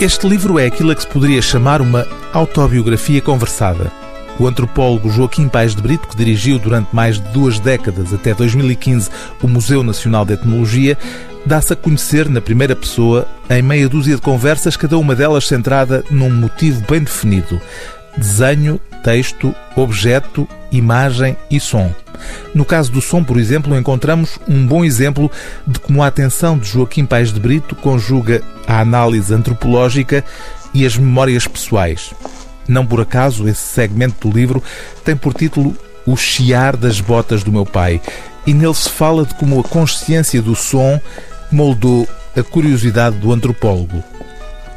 Este livro é aquilo a que se poderia chamar uma autobiografia conversada. O antropólogo Joaquim Paes de Brito, que dirigiu durante mais de duas décadas, até 2015, o Museu Nacional de Etnologia, dá-se a conhecer na primeira pessoa, em meia dúzia de conversas, cada uma delas centrada num motivo bem definido: desenho, texto, objeto, imagem e som. No caso do som, por exemplo, encontramos um bom exemplo de como a atenção de Joaquim Paes de Brito conjuga a análise antropológica e as memórias pessoais. Não por acaso, esse segmento do livro tem por título O Chiar das Botas do Meu Pai, e nele se fala de como a consciência do som moldou a curiosidade do antropólogo.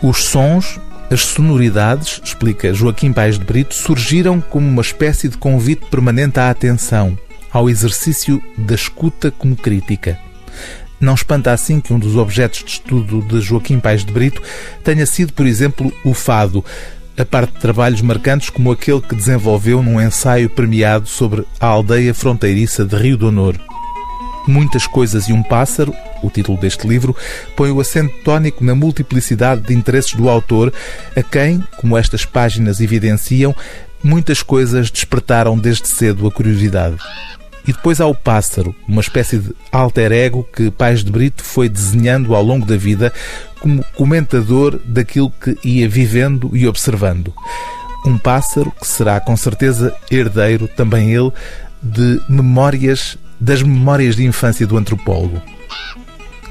Os sons, as sonoridades, explica Joaquim Paes de Brito, surgiram como uma espécie de convite permanente à atenção, ao exercício da escuta como crítica. Não espanta assim que um dos objetos de estudo de Joaquim Paes de Brito tenha sido, por exemplo, o fado, a parte de trabalhos marcantes como aquele que desenvolveu num ensaio premiado sobre a aldeia fronteiriça de Rio do Honor. Muitas Coisas e um Pássaro, o título deste livro, põe o acento tónico na multiplicidade de interesses do autor, a quem, como estas páginas evidenciam, muitas coisas despertaram desde cedo a curiosidade. E depois há o pássaro, uma espécie de alter ego que Pais de Brito foi desenhando ao longo da vida como comentador daquilo que ia vivendo e observando. Um pássaro que será com certeza herdeiro, também ele, de memórias, das memórias de infância do antropólogo.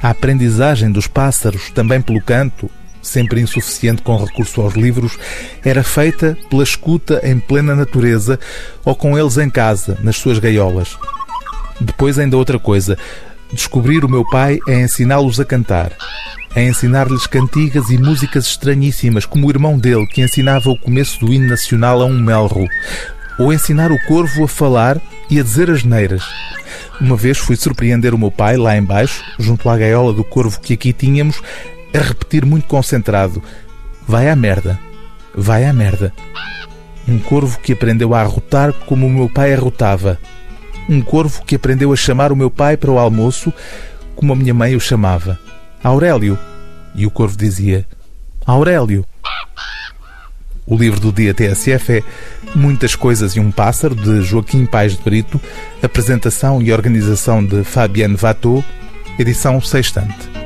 A aprendizagem dos pássaros, também pelo canto, sempre insuficiente com recurso aos livros, era feita pela escuta em plena natureza ou com eles em casa, nas suas gaiolas. Depois, ainda outra coisa: descobrir o meu pai é ensiná-los a cantar. É ensinar-lhes cantigas e músicas estranhíssimas, como o irmão dele, que ensinava o começo do hino nacional a um melro. Ou ensinar o corvo a falar e a dizer as neiras. Uma vez fui surpreender o meu pai, lá embaixo, junto à gaiola do corvo que aqui tínhamos, a repetir muito concentrado: Vai à merda, vai à merda. Um corvo que aprendeu a arrotar como o meu pai arrotava. Um corvo que aprendeu a chamar o meu pai para o almoço como a minha mãe o chamava. Aurélio. E o corvo dizia: Aurélio. O livro do dia TSF é Muitas Coisas e um Pássaro, de Joaquim Paes de Brito, apresentação e organização de Fabienne Vatou, edição Sextante.